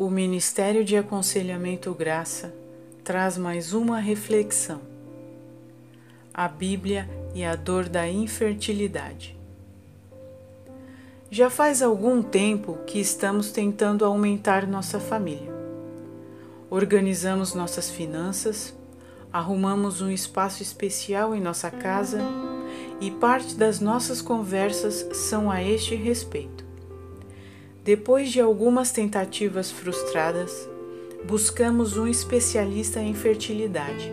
O Ministério de Aconselhamento Graça traz mais uma reflexão. A Bíblia e a dor da infertilidade. Já faz algum tempo que estamos tentando aumentar nossa família. Organizamos nossas finanças, arrumamos um espaço especial em nossa casa e parte das nossas conversas são a este respeito. Depois de algumas tentativas frustradas, buscamos um especialista em fertilidade.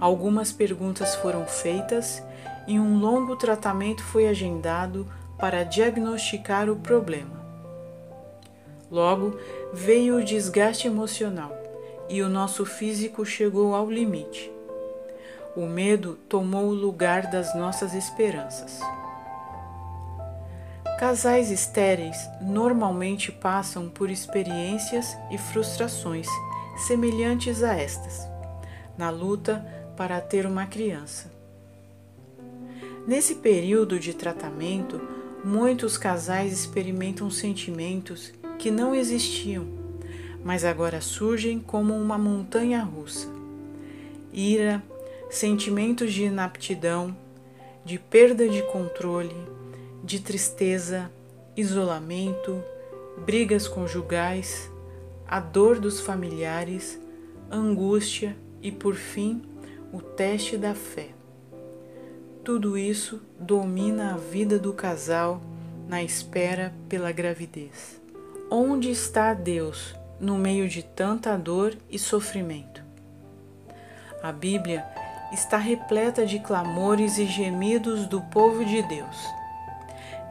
Algumas perguntas foram feitas e um longo tratamento foi agendado para diagnosticar o problema. Logo veio o desgaste emocional e o nosso físico chegou ao limite. O medo tomou o lugar das nossas esperanças. Casais estéreis normalmente passam por experiências e frustrações semelhantes a estas, na luta para ter uma criança. Nesse período de tratamento, muitos casais experimentam sentimentos que não existiam, mas agora surgem como uma montanha russa. Ira, sentimentos de inaptidão, de perda de controle, de tristeza, isolamento, brigas conjugais, a dor dos familiares, angústia e, por fim, o teste da fé. Tudo isso domina a vida do casal na espera pela gravidez. Onde está Deus no meio de tanta dor e sofrimento? A Bíblia está repleta de clamores e gemidos do povo de Deus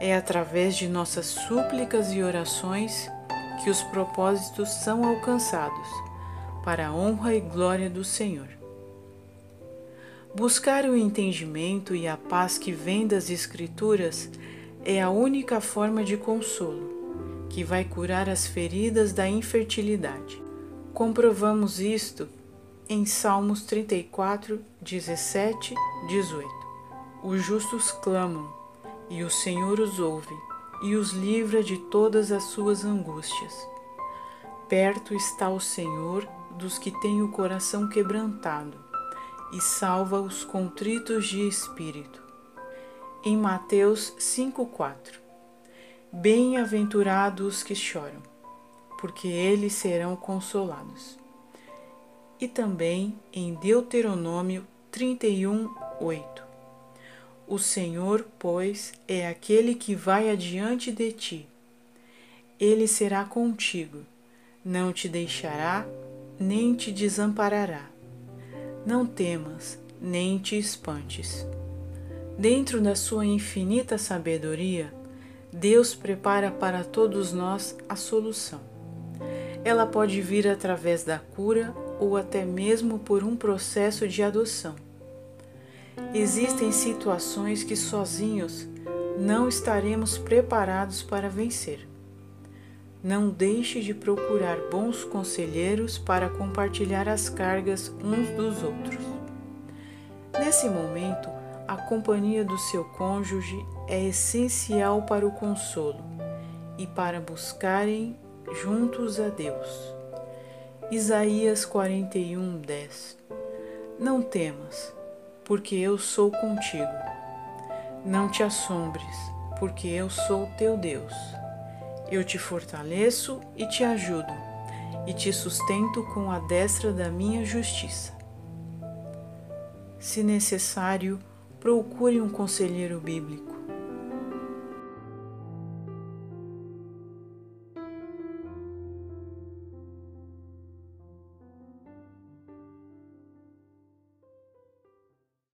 é através de nossas súplicas e orações que os propósitos são alcançados, para a honra e glória do Senhor. Buscar o entendimento e a paz que vem das Escrituras é a única forma de consolo que vai curar as feridas da infertilidade. Comprovamos isto em Salmos 34, 17, 18. Os justos clamam e o Senhor os ouve e os livra de todas as suas angústias. Perto está o Senhor dos que têm o coração quebrantado e salva os contritos de espírito. Em Mateus 5:4 Bem-aventurados os que choram, porque eles serão consolados. E também em Deuteronômio 31:8 o Senhor, pois, é aquele que vai adiante de ti. Ele será contigo, não te deixará, nem te desamparará. Não temas, nem te espantes. Dentro da sua infinita sabedoria, Deus prepara para todos nós a solução. Ela pode vir através da cura ou até mesmo por um processo de adoção. Existem situações que sozinhos não estaremos preparados para vencer. Não deixe de procurar bons conselheiros para compartilhar as cargas uns dos outros. Nesse momento, a companhia do seu cônjuge é essencial para o consolo e para buscarem juntos a Deus. Isaías 41, 10 Não temas porque eu sou contigo. Não te assombres, porque eu sou teu Deus. Eu te fortaleço e te ajudo, e te sustento com a destra da minha justiça. Se necessário, procure um conselheiro bíblico.